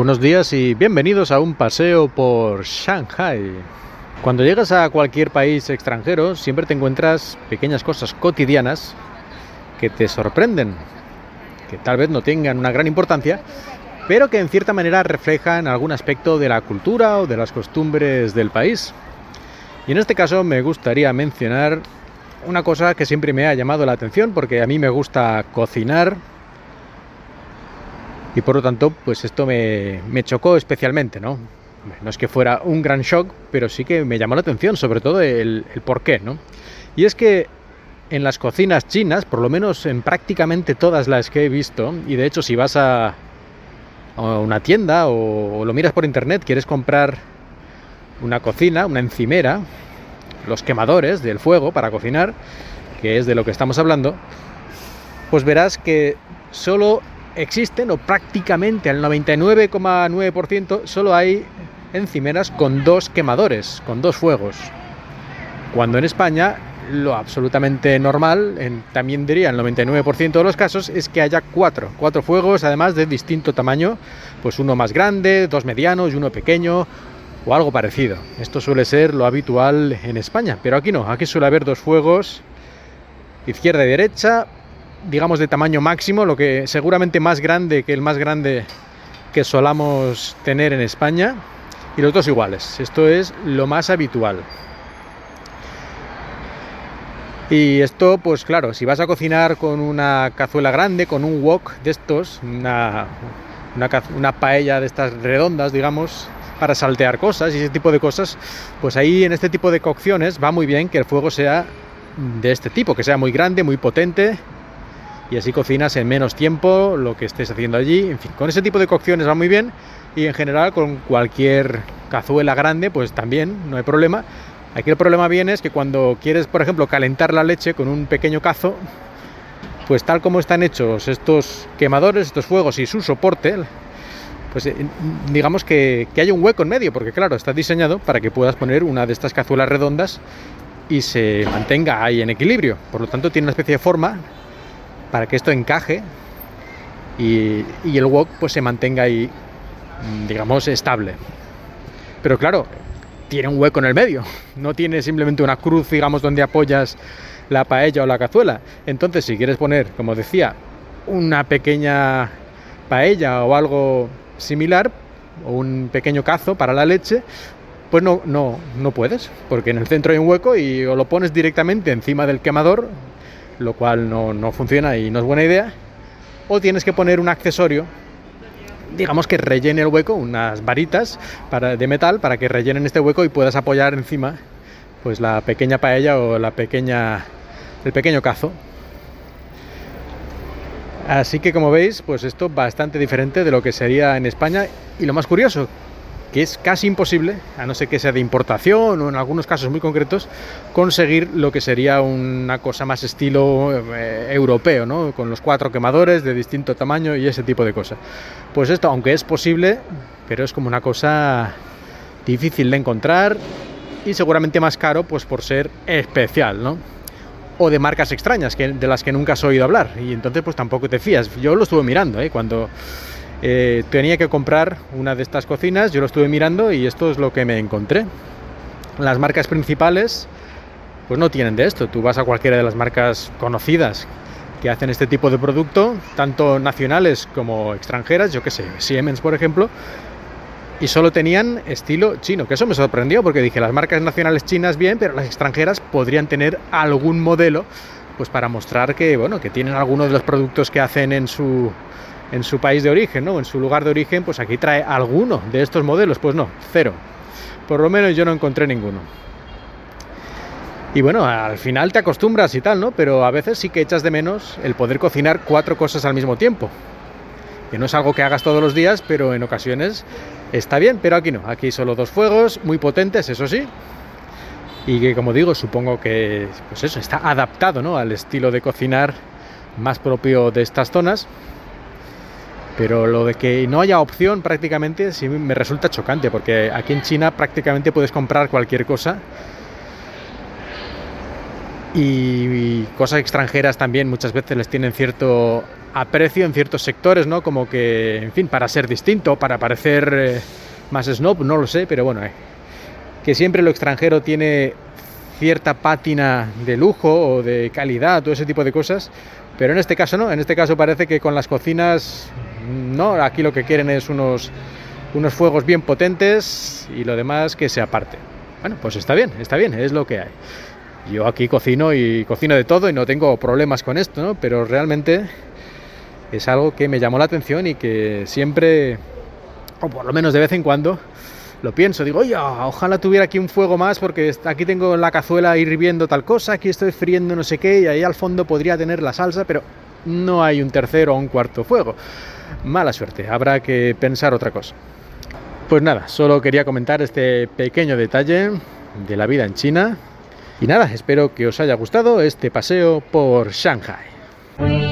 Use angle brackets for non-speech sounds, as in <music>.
Buenos días y bienvenidos a un paseo por Shanghai. Cuando llegas a cualquier país extranjero siempre te encuentras pequeñas cosas cotidianas que te sorprenden, que tal vez no tengan una gran importancia, pero que en cierta manera reflejan algún aspecto de la cultura o de las costumbres del país. Y en este caso me gustaría mencionar una cosa que siempre me ha llamado la atención porque a mí me gusta cocinar y por lo tanto, pues esto me, chocó especialmente, ¿no? No es que fuera un gran shock, pero sí que me llamó la atención, sobre todo el, el por qué, ¿no? Y es que en las cocinas chinas, por lo menos en prácticamente todas las que he visto, y de hecho si vas a, una tienda o, lo miras por internet, quieres comprar una cocina, una encimera, los quemadores del fuego para cocinar, que es de lo que estamos hablando, pues verás que solo existen, o prácticamente al 99,9%, solo hay encimeras con dos quemadores, con dos fuegos. Cuando en España lo absolutamente normal, también diría el 99% de los casos, es que haya cuatro, cuatro fuegos, además de distinto tamaño, pues uno más grande, dos medianos y uno pequeño, o algo parecido. Esto suele ser lo habitual en España, pero aquí no, aquí suele haber dos fuegos, izquierda y derecha, digamos, de tamaño máximo, lo que seguramente más grande que el más grande que solamos tener en España, y los dos iguales. Esto es lo más habitual. Y esto, pues claro, si vas a cocinar con una cazuela grande, con un wok de estos, una, una, una paella de estas redondas, digamos, para saltear cosas y ese tipo de cosas, pues ahí en este tipo de cocciones va muy bien que el fuego sea de este tipo, que sea muy grande, muy potente y así cocinas en menos tiempo lo que estés haciendo allí. En fin, con ese tipo de cocciones va muy bien y en general con cualquier cazuela grande pues también no hay problema. Aquí el problema viene es que cuando quieres, por ejemplo, calentar la leche con un pequeño cazo, pues tal como están hechos estos quemadores, estos fuegos y su soporte, pues eh, digamos que, que haya un hueco en medio, porque claro, está diseñado para que puedas poner una de estas cazuelas redondas y se mantenga ahí en equilibrio. Por lo tanto, tiene una especie de forma para que esto encaje y, el wok pues se mantenga ahí, mm, digamos, estable. Pero claro, tiene un hueco en el medio, <laughs> no tiene simplemente una cruz, digamos, donde apoyas la paella o la cazuela. Entonces, si quieres poner, como decía, una pequeña paella o algo similar, o un pequeño cazo para la leche, pues no, no, no puedes, porque en el centro hay un hueco y o lo pones directamente encima del quemador lo cual no, funciona y no es buena idea, o tienes que poner un accesorio digamos que rellene el hueco, unas varitas de metal para que rellenen este hueco y puedas apoyar encima pues la pequeña paella o la pequeña el pequeño cazo. Así que como veis, pues esto bastante diferente de lo que sería en España y lo más curioso que es casi imposible, a no ser que sea de importación o en algunos casos muy concretos, conseguir lo que sería una cosa más estilo eh, europeo, ¿no? con los cuatro quemadores de distinto tamaño y ese tipo de cosas. Pues esto, aunque es posible, pero es como una cosa difícil de encontrar y seguramente más caro pues por ser especial, ¿no? O de marcas extrañas que, de las que nunca has oído hablar y entonces pues tampoco te fías. Yo lo estuve mirando, ¿eh? cuando eh, tenía que comprar una de estas cocinas, yo lo estuve mirando y esto es lo que me encontré. Las marcas principales pues no tienen de esto. Tú vas a cualquiera de las marcas conocidas que hacen este tipo de producto, tanto nacionales como extranjeras, yo qué sé, Siemens por ejemplo, y solo tenían estilo chino, que eso me sorprendió porque dije, las marcas nacionales chinas bien, pero las extranjeras podrían tener algún modelo pues para mostrar que bueno, que tienen algunos de los productos que hacen en su en su país de origen, ¿no? En su lugar de origen, pues aquí trae alguno de estos modelos. Pues no, cero. Por lo menos yo no encontré ninguno. Y bueno, al final te acostumbras y tal, ¿no? Pero a veces sí que echas de menos el poder cocinar cuatro cosas al mismo tiempo. Que no es algo que hagas todos los días, pero en ocasiones está bien, pero aquí no. Aquí solo dos fuegos, muy potentes, eso sí. Y que como digo, supongo que pues eso, está adaptado ¿no? al estilo de cocinar más propio de estas zonas. Pero lo de que no haya opción prácticamente sí me resulta chocante, porque aquí en China prácticamente puedes comprar cualquier cosa. Y, cosas extranjeras también muchas veces les tienen cierto aprecio en ciertos sectores, ¿no? Como que, en fin, para ser distinto, para parecer eh, más snob, no lo sé, pero bueno, eh, que siempre lo extranjero tiene cierta pátina de lujo o de calidad, todo ese tipo de cosas, pero en este caso no, en este caso parece que con las cocinas, no, aquí lo que quieren es unos, unos fuegos bien potentes y lo demás que se aparte. Bueno, pues está bien, está bien, es lo que hay. Yo aquí cocino y cocino de todo y no tengo problemas con esto, ¿no? Pero realmente es algo que me llamó la atención y que siempre, o por lo menos de vez en cuando, lo pienso. Digo, oye, ojalá tuviera aquí un fuego más porque aquí tengo la cazuela hirviendo tal cosa, aquí estoy friendo no sé qué y ahí al fondo podría tener la salsa, pero no hay un tercero o un cuarto fuego. Mala suerte, habrá que pensar otra cosa. Pues nada, solo quería comentar este pequeño detalle de la vida en China. Y nada, espero que os haya gustado este paseo por Shanghai.